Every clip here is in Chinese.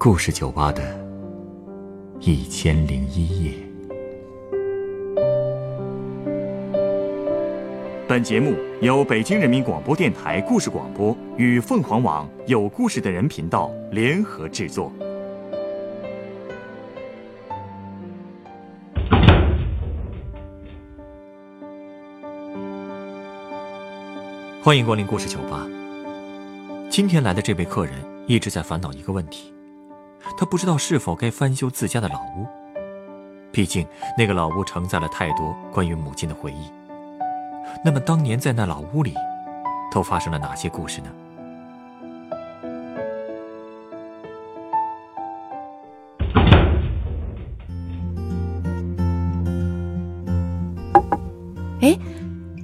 故事酒吧的一千零一夜。本节目由北京人民广播电台故事广播与凤凰网有故事的人频道联合制作。欢迎光临故事酒吧。今天来的这位客人一直在烦恼一个问题，他不知道是否该翻修自家的老屋。毕竟那个老屋承载了太多关于母亲的回忆。那么当年在那老屋里，都发生了哪些故事呢？哎，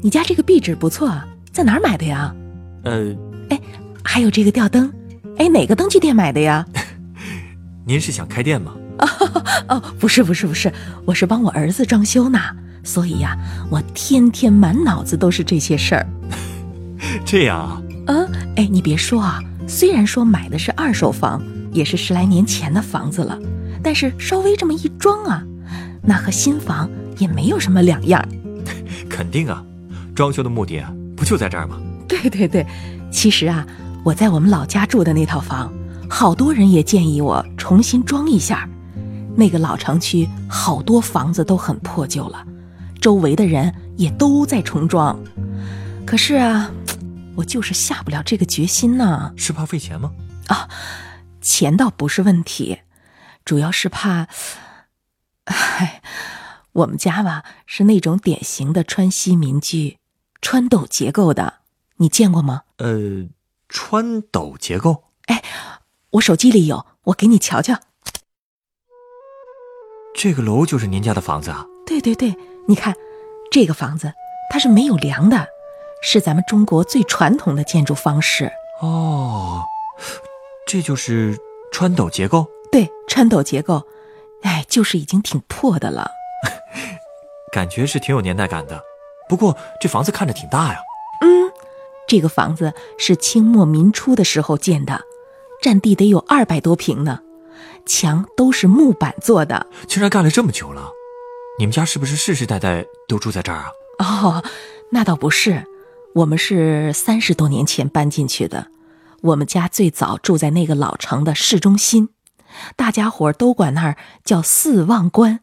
你家这个壁纸不错，在哪儿买的呀？呃，哎，还有这个吊灯，哎，哪个灯具店买的呀？您是想开店吗？哦，不是，不是，不是，我是帮我儿子装修呢，所以呀，我天天满脑子都是这些事儿。这样啊？嗯，哎，你别说啊，虽然说买的是二手房，也是十来年前的房子了，但是稍微这么一装啊，那和新房也没有什么两样。肯定啊，装修的目的啊，不就在这儿吗？对对对，其实啊，我在我们老家住的那套房，好多人也建议我重新装一下。那个老城区好多房子都很破旧了，周围的人也都在重装。可是啊，我就是下不了这个决心呢。是怕费钱吗？啊，钱倒不是问题，主要是怕，唉，我们家吧是那种典型的川西民居，穿斗结构的，你见过吗？呃，穿斗结构。哎，我手机里有，我给你瞧瞧。这个楼就是您家的房子啊？对对对，你看，这个房子它是没有梁的，是咱们中国最传统的建筑方式。哦，这就是穿斗结构。对，穿斗结构，哎，就是已经挺破的了。感觉是挺有年代感的，不过这房子看着挺大呀。嗯，这个房子是清末民初的时候建的，占地得有二百多平呢。墙都是木板做的，竟然干了这么久了。你们家是不是世世代代都住在这儿啊？哦，那倒不是，我们是三十多年前搬进去的。我们家最早住在那个老城的市中心，大家伙都管那儿叫四望观，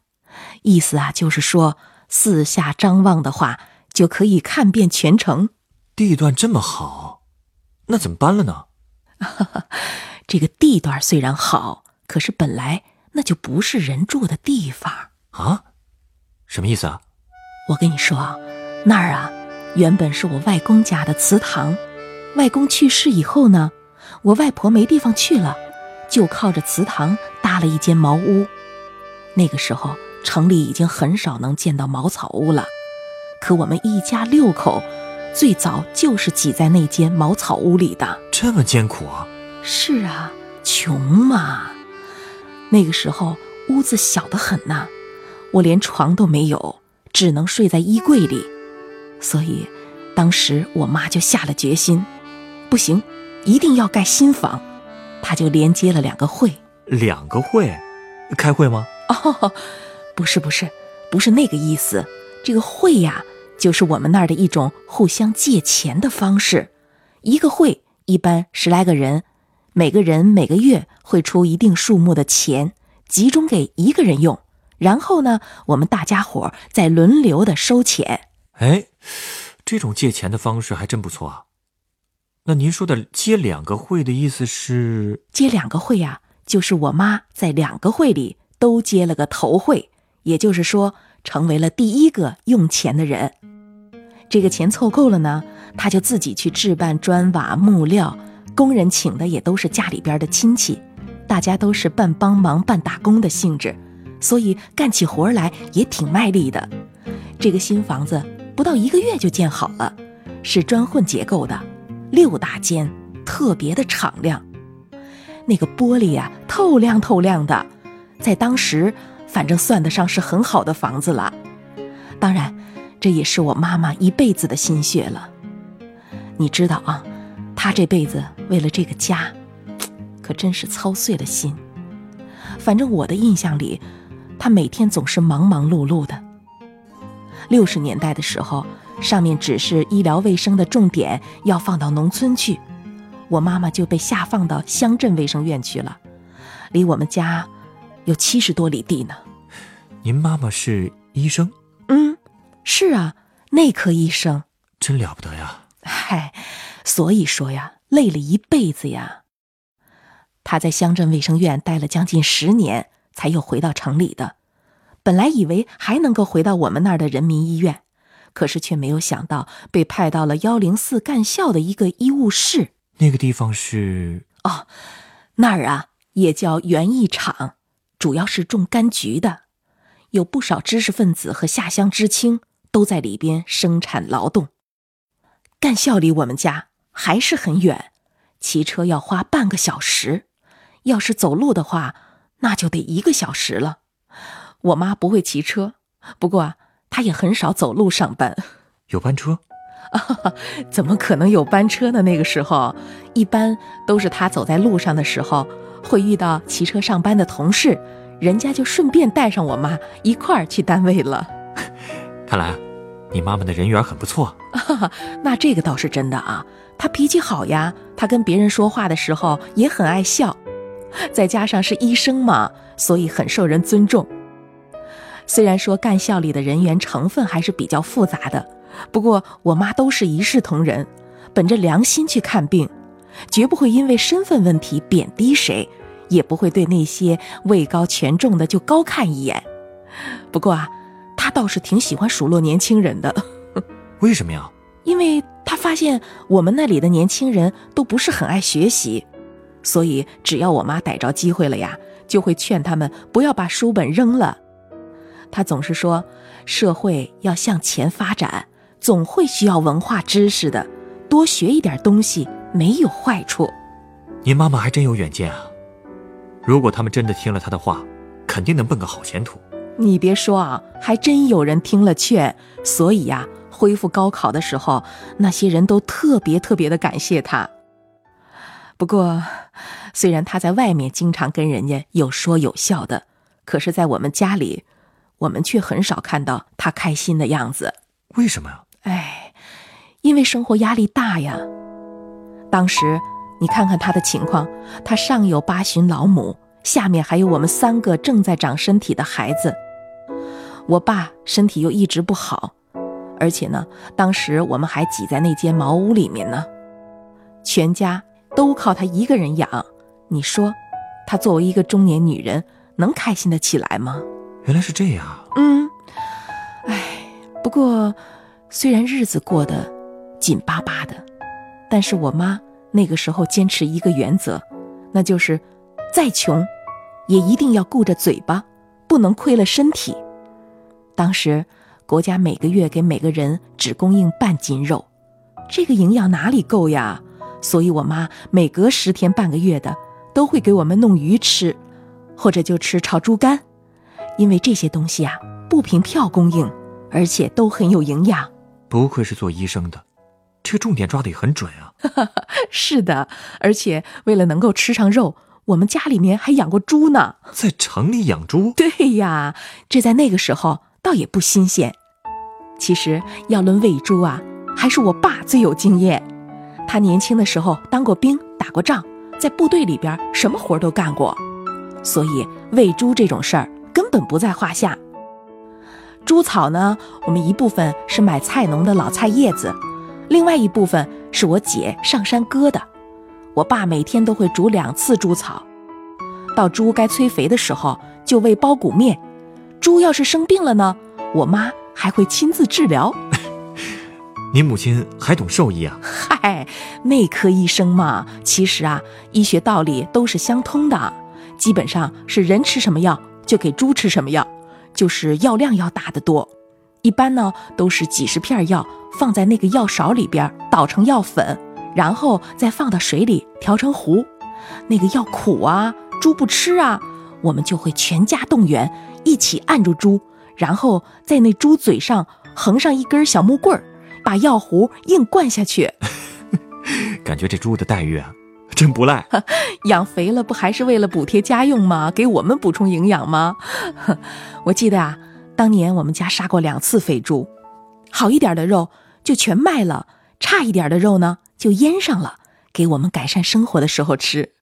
意思啊就是说四下张望的话就可以看遍全城。地段这么好，那怎么搬了呢？这个地段虽然好。可是本来那就不是人住的地方啊，什么意思啊？我跟你说啊，那儿啊原本是我外公家的祠堂，外公去世以后呢，我外婆没地方去了，就靠着祠堂搭了一间茅屋。那个时候城里已经很少能见到茅草屋了，可我们一家六口最早就是挤在那间茅草屋里的。这么艰苦啊？是啊，穷嘛。那个时候屋子小得很呐，我连床都没有，只能睡在衣柜里。所以，当时我妈就下了决心，不行，一定要盖新房。她就连接了两个会，两个会，开会吗？哦，不是不是，不是那个意思。这个会呀，就是我们那儿的一种互相借钱的方式。一个会一般十来个人。每个人每个月会出一定数目的钱，集中给一个人用，然后呢，我们大家伙再轮流的收钱。哎，这种借钱的方式还真不错啊。那您说的接两个会的意思是？接两个会呀，就是我妈在两个会里都接了个头会，也就是说，成为了第一个用钱的人。这个钱凑够了呢，他就自己去置办砖瓦木料。工人请的也都是家里边的亲戚，大家都是半帮忙半打工的性质，所以干起活来也挺卖力的。这个新房子不到一个月就建好了，是砖混结构的，六大间，特别的敞亮。那个玻璃呀，透亮透亮的，在当时反正算得上是很好的房子了。当然，这也是我妈妈一辈子的心血了。你知道啊。他这辈子为了这个家，可真是操碎了心。反正我的印象里，他每天总是忙忙碌碌的。六十年代的时候，上面指示医疗卫生的重点要放到农村去，我妈妈就被下放到乡镇卫生院去了，离我们家有七十多里地呢。您妈妈是医生？嗯，是啊，内科医生。真了不得呀！嗨，所以说呀，累了一辈子呀。他在乡镇卫生院待了将近十年，才又回到城里的。本来以为还能够回到我们那儿的人民医院，可是却没有想到被派到了幺零四干校的一个医务室。那个地方是哦，那儿啊也叫园艺场，主要是种柑橘的，有不少知识分子和下乡知青都在里边生产劳动。干校离我们家还是很远，骑车要花半个小时，要是走路的话，那就得一个小时了。我妈不会骑车，不过啊，她也很少走路上班。有班车？啊，怎么可能有班车呢？那个时候，一般都是她走在路上的时候，会遇到骑车上班的同事，人家就顺便带上我妈一块儿去单位了。看来。你妈妈的人缘很不错，那这个倒是真的啊。她脾气好呀，他跟别人说话的时候也很爱笑，再加上是医生嘛，所以很受人尊重。虽然说干校里的人员成分还是比较复杂的，不过我妈都是一视同仁，本着良心去看病，绝不会因为身份问题贬低谁，也不会对那些位高权重的就高看一眼。不过啊。他倒是挺喜欢数落年轻人的，为什么呀？因为他发现我们那里的年轻人都不是很爱学习，所以只要我妈逮着机会了呀，就会劝他们不要把书本扔了。他总是说，社会要向前发展，总会需要文化知识的，多学一点东西没有坏处。您妈妈还真有远见啊！如果他们真的听了他的话，肯定能奔个好前途。你别说啊，还真有人听了劝，所以呀，恢复高考的时候，那些人都特别特别的感谢他。不过，虽然他在外面经常跟人家有说有笑的，可是，在我们家里，我们却很少看到他开心的样子。为什么呀？哎，因为生活压力大呀。当时，你看看他的情况，他上有八旬老母，下面还有我们三个正在长身体的孩子。我爸身体又一直不好，而且呢，当时我们还挤在那间茅屋里面呢，全家都靠她一个人养。你说，她作为一个中年女人，能开心的起来吗？原来是这样。嗯，哎，不过虽然日子过得紧巴巴的，但是我妈那个时候坚持一个原则，那就是再穷，也一定要顾着嘴巴，不能亏了身体。当时，国家每个月给每个人只供应半斤肉，这个营养哪里够呀？所以我妈每隔十天半个月的都会给我们弄鱼吃，或者就吃炒猪肝，因为这些东西啊不凭票供应，而且都很有营养。不愧是做医生的，这个重点抓的也很准啊。是的，而且为了能够吃上肉，我们家里面还养过猪呢。在城里养猪？对呀，这在那个时候。倒也不新鲜。其实要论喂猪啊，还是我爸最有经验。他年轻的时候当过兵，打过仗，在部队里边什么活都干过，所以喂猪这种事儿根本不在话下。猪草呢，我们一部分是买菜农的老菜叶子，另外一部分是我姐上山割的。我爸每天都会煮两次猪草，到猪该催肥的时候就喂苞谷面。猪要是生病了呢，我妈还会亲自治疗。您母亲还懂兽医啊？嗨，内科医生嘛，其实啊，医学道理都是相通的，基本上是人吃什么药就给猪吃什么药，就是药量要大得多。一般呢都是几十片药放在那个药勺里边，捣成药粉，然后再放到水里调成糊。那个药苦啊，猪不吃啊，我们就会全家动员。一起按住猪，然后在那猪嘴上横上一根小木棍儿，把药壶硬灌下去。感觉这猪的待遇啊，真不赖。养肥了不还是为了补贴家用吗？给我们补充营养吗？我记得啊，当年我们家杀过两次肥猪，好一点的肉就全卖了，差一点的肉呢就腌上了，给我们改善生活的时候吃。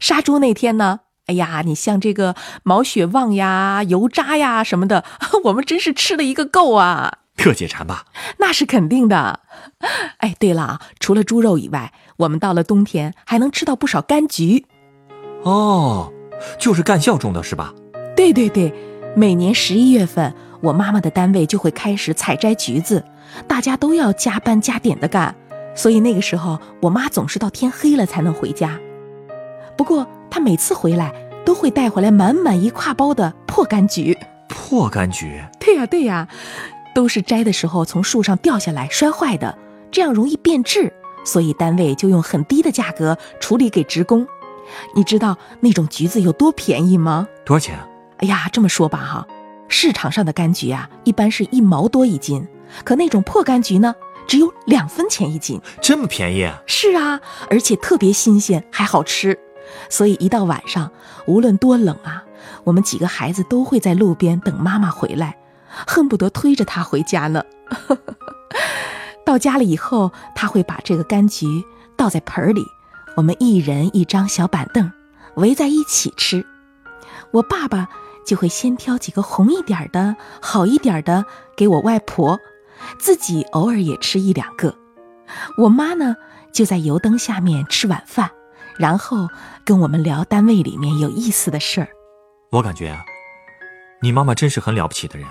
杀猪那天呢，哎呀，你像这个毛血旺呀、油渣呀什么的，我们真是吃了一个够啊！特解馋吧？那是肯定的。哎，对了，除了猪肉以外，我们到了冬天还能吃到不少柑橘。哦，就是干校种的是吧？对对对，每年十一月份，我妈妈的单位就会开始采摘橘子，大家都要加班加点的干，所以那个时候我妈总是到天黑了才能回家。不过她每次回来都会带回来满满一挎包的破柑橘。破柑橘？对呀对呀。都是摘的时候从树上掉下来摔坏的，这样容易变质，所以单位就用很低的价格处理给职工。你知道那种橘子有多便宜吗？多少钱？哎呀，这么说吧哈，市场上的柑橘啊，一般是一毛多一斤，可那种破柑橘呢，只有两分钱一斤，这么便宜？啊是啊，而且特别新鲜，还好吃。所以一到晚上，无论多冷啊，我们几个孩子都会在路边等妈妈回来。恨不得推着她回家呢。到家了以后，他会把这个柑橘倒在盆里，我们一人一张小板凳，围在一起吃。我爸爸就会先挑几个红一点的、好一点的给我外婆，自己偶尔也吃一两个。我妈呢，就在油灯下面吃晚饭，然后跟我们聊单位里面有意思的事儿。我感觉啊，你妈妈真是很了不起的人。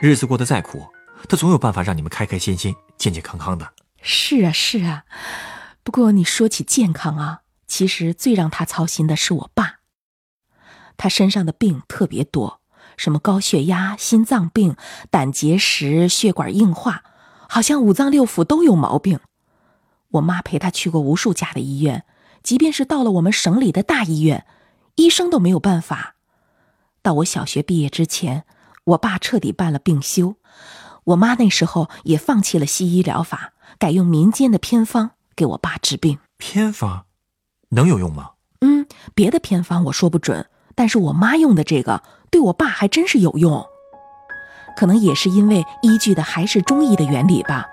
日子过得再苦，她总有办法让你们开开心心、健健康康的。是啊，是啊。不过你说起健康啊，其实最让她操心的是我爸。他身上的病特别多，什么高血压、心脏病、胆结石、血管硬化，好像五脏六腑都有毛病。我妈陪他去过无数家的医院，即便是到了我们省里的大医院，医生都没有办法。到我小学毕业之前。我爸彻底办了病休，我妈那时候也放弃了西医疗法，改用民间的偏方给我爸治病。偏方能有用吗？嗯，别的偏方我说不准，但是我妈用的这个对我爸还真是有用。可能也是因为依据的还是中医的原理吧，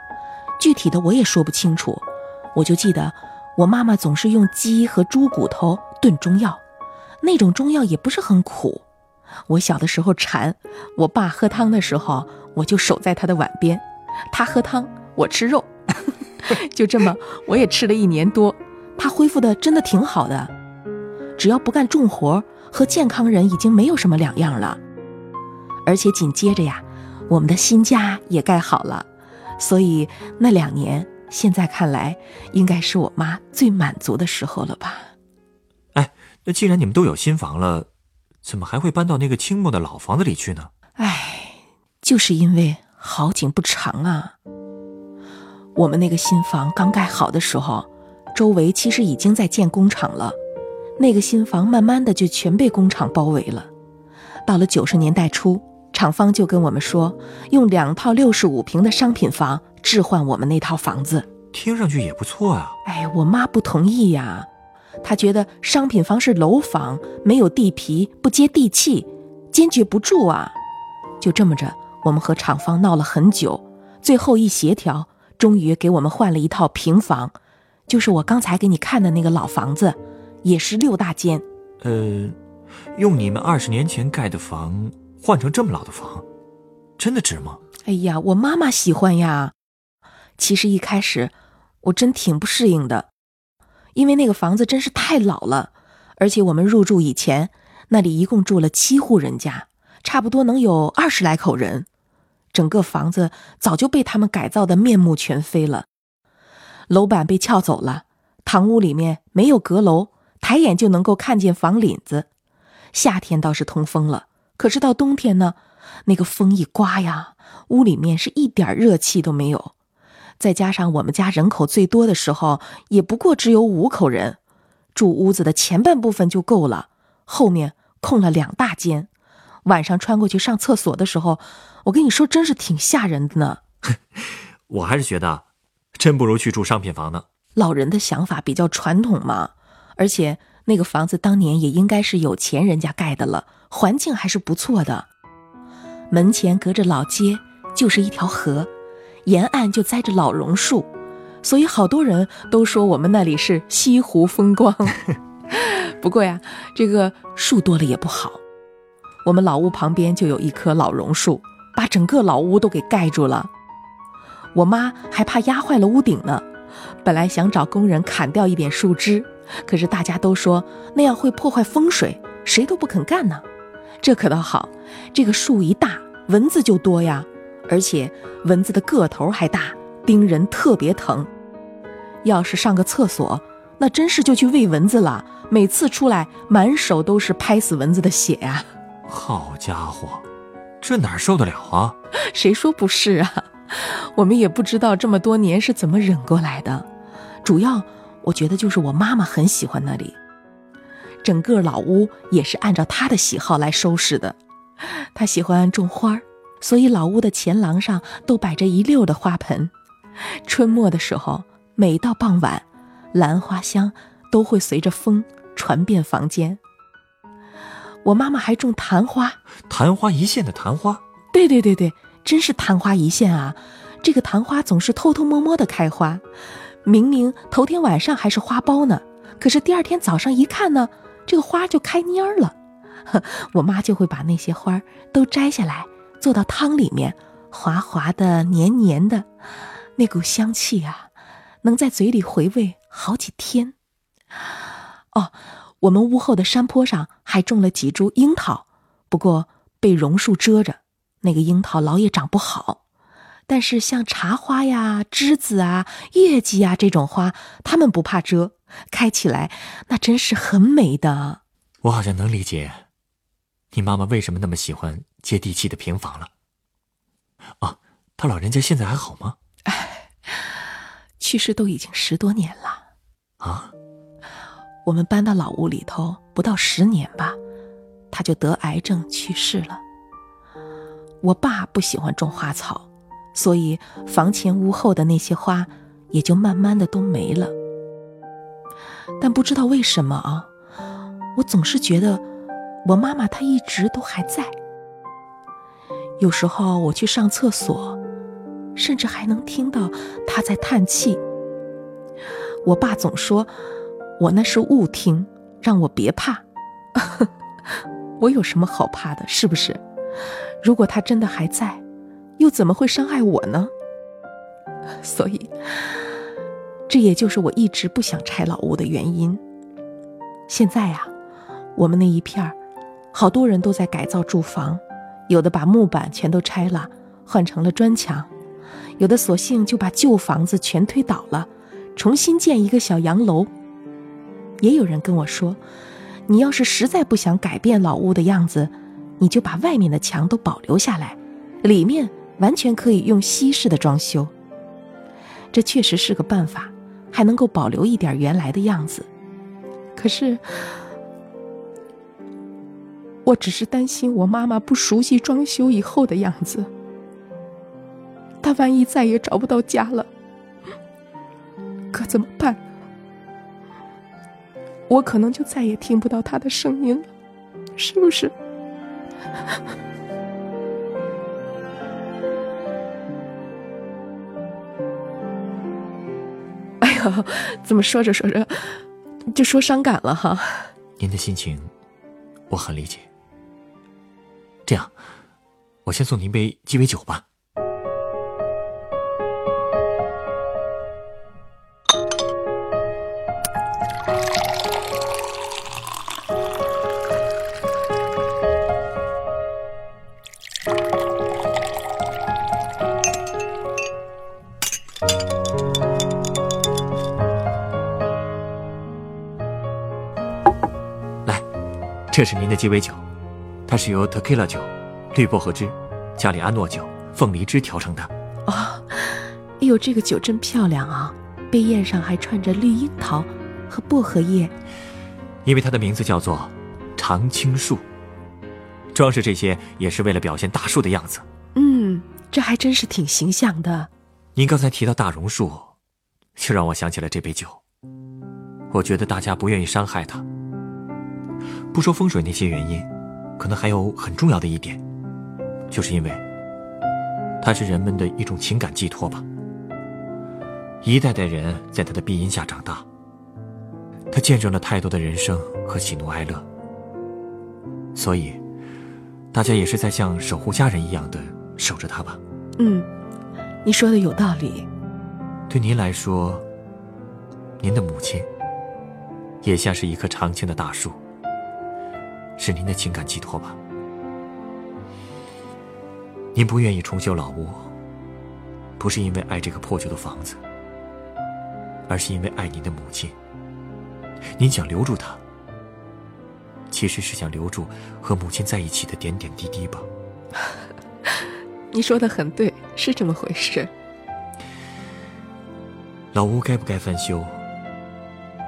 具体的我也说不清楚。我就记得我妈妈总是用鸡和猪骨头炖中药，那种中药也不是很苦。我小的时候馋，我爸喝汤的时候，我就守在他的碗边，他喝汤，我吃肉，就这么，我也吃了一年多。他恢复的真的挺好的，只要不干重活，和健康人已经没有什么两样了。而且紧接着呀，我们的新家也盖好了，所以那两年，现在看来，应该是我妈最满足的时候了吧？哎，那既然你们都有新房了。怎么还会搬到那个清末的老房子里去呢？哎，就是因为好景不长啊。我们那个新房刚盖好的时候，周围其实已经在建工厂了，那个新房慢慢的就全被工厂包围了。到了九十年代初，厂方就跟我们说，用两套六十五平的商品房置换我们那套房子，听上去也不错啊。哎，我妈不同意呀。她觉得商品房是楼房，没有地皮，不接地气，坚决不住啊！就这么着，我们和厂方闹了很久，最后一协调，终于给我们换了一套平房，就是我刚才给你看的那个老房子，也是六大间。呃，用你们二十年前盖的房换成这么老的房，真的值吗？哎呀，我妈妈喜欢呀。其实一开始，我真挺不适应的。因为那个房子真是太老了，而且我们入住以前，那里一共住了七户人家，差不多能有二十来口人，整个房子早就被他们改造的面目全非了，楼板被撬走了，堂屋里面没有阁楼，抬眼就能够看见房领子，夏天倒是通风了，可是到冬天呢，那个风一刮呀，屋里面是一点热气都没有。再加上我们家人口最多的时候，也不过只有五口人，住屋子的前半部分就够了，后面空了两大间。晚上穿过去上厕所的时候，我跟你说，真是挺吓人的呢。我还是觉得，真不如去住商品房呢。老人的想法比较传统嘛，而且那个房子当年也应该是有钱人家盖的了，环境还是不错的。门前隔着老街，就是一条河，沿岸就栽着老榕树，所以好多人都说我们那里是西湖风光。不过呀，这个树多了也不好。我们老屋旁边就有一棵老榕树，把整个老屋都给盖住了。我妈还怕压坏了屋顶呢，本来想找工人砍掉一点树枝，可是大家都说那样会破坏风水，谁都不肯干呢。这可倒好，这个树一大，蚊子就多呀，而且蚊子的个头还大，叮人特别疼。要是上个厕所，那真是就去喂蚊子了，每次出来满手都是拍死蚊子的血呀！好家伙，这哪受得了啊？谁说不是啊？我们也不知道这么多年是怎么忍过来的，主要我觉得就是我妈妈很喜欢那里。整个老屋也是按照她的喜好来收拾的。她喜欢种花，所以老屋的前廊上都摆着一溜的花盆。春末的时候，每到傍晚，兰花香都会随着风传遍房间。我妈妈还种昙花，昙花一现的昙花。对对对对，真是昙花一现啊！这个昙花总是偷偷摸摸的开花，明明头天晚上还是花苞呢，可是第二天早上一看呢。这个花就开蔫儿了，我妈就会把那些花都摘下来，做到汤里面，滑滑的、黏黏的，那股香气啊，能在嘴里回味好几天。哦，我们屋后的山坡上还种了几株樱桃，不过被榕树遮着，那个樱桃老也长不好。但是像茶花呀、栀子啊、月季啊这种花，它们不怕遮。开起来那真是很美的。我好像能理解，你妈妈为什么那么喜欢接地气的平房了。啊，他老人家现在还好吗？哎，去世都已经十多年了。啊，我们搬到老屋里头不到十年吧，他就得癌症去世了。我爸不喜欢种花草，所以房前屋后的那些花也就慢慢的都没了。但不知道为什么啊，我总是觉得我妈妈她一直都还在。有时候我去上厕所，甚至还能听到他在叹气。我爸总说我那是误听，让我别怕。我有什么好怕的？是不是？如果他真的还在，又怎么会伤害我呢？所以。这也就是我一直不想拆老屋的原因。现在呀，我们那一片儿，好多人都在改造住房，有的把木板全都拆了，换成了砖墙；有的索性就把旧房子全推倒了，重新建一个小洋楼。也有人跟我说：“你要是实在不想改变老屋的样子，你就把外面的墙都保留下来，里面完全可以用西式的装修。”这确实是个办法。还能够保留一点原来的样子，可是，我只是担心我妈妈不熟悉装修以后的样子，她万一再也找不到家了，可怎么办？我可能就再也听不到她的声音了，是不是？怎么说着说着就说伤感了哈？您的心情我很理解。这样，我先送您一杯鸡尾酒吧。来这是您的鸡尾酒，它是由 Tequila 酒、绿薄荷汁、加里安诺酒、凤梨汁调成的。哦，哎呦，这个酒真漂亮啊！杯叶上还串着绿樱桃和薄荷叶，因为它的名字叫做常青树。装饰这些也是为了表现大树的样子。嗯，这还真是挺形象的。您刚才提到大榕树，就让我想起了这杯酒。我觉得大家不愿意伤害它。不说风水那些原因，可能还有很重要的一点，就是因为它是人们的一种情感寄托吧。一代代人在他的庇荫下长大，他见证了太多的人生和喜怒哀乐，所以大家也是在像守护家人一样的守着他吧。嗯，你说的有道理。对您来说，您的母亲也像是一棵常青的大树。是您的情感寄托吧？您不愿意重修老屋，不是因为爱这个破旧的房子，而是因为爱您的母亲。您想留住她，其实是想留住和母亲在一起的点点滴滴吧？你说的很对，是这么回事。老屋该不该翻修，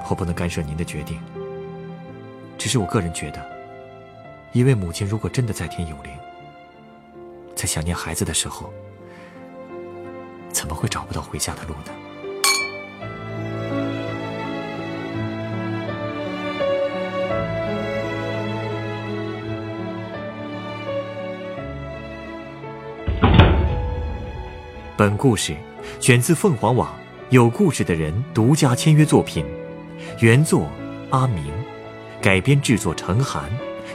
我不能干涉您的决定。只是我个人觉得。一位母亲如果真的在天有灵，在想念孩子的时候，怎么会找不到回家的路呢？本故事选自凤凰网有故事的人独家签约作品，原作阿明，改编制作陈寒。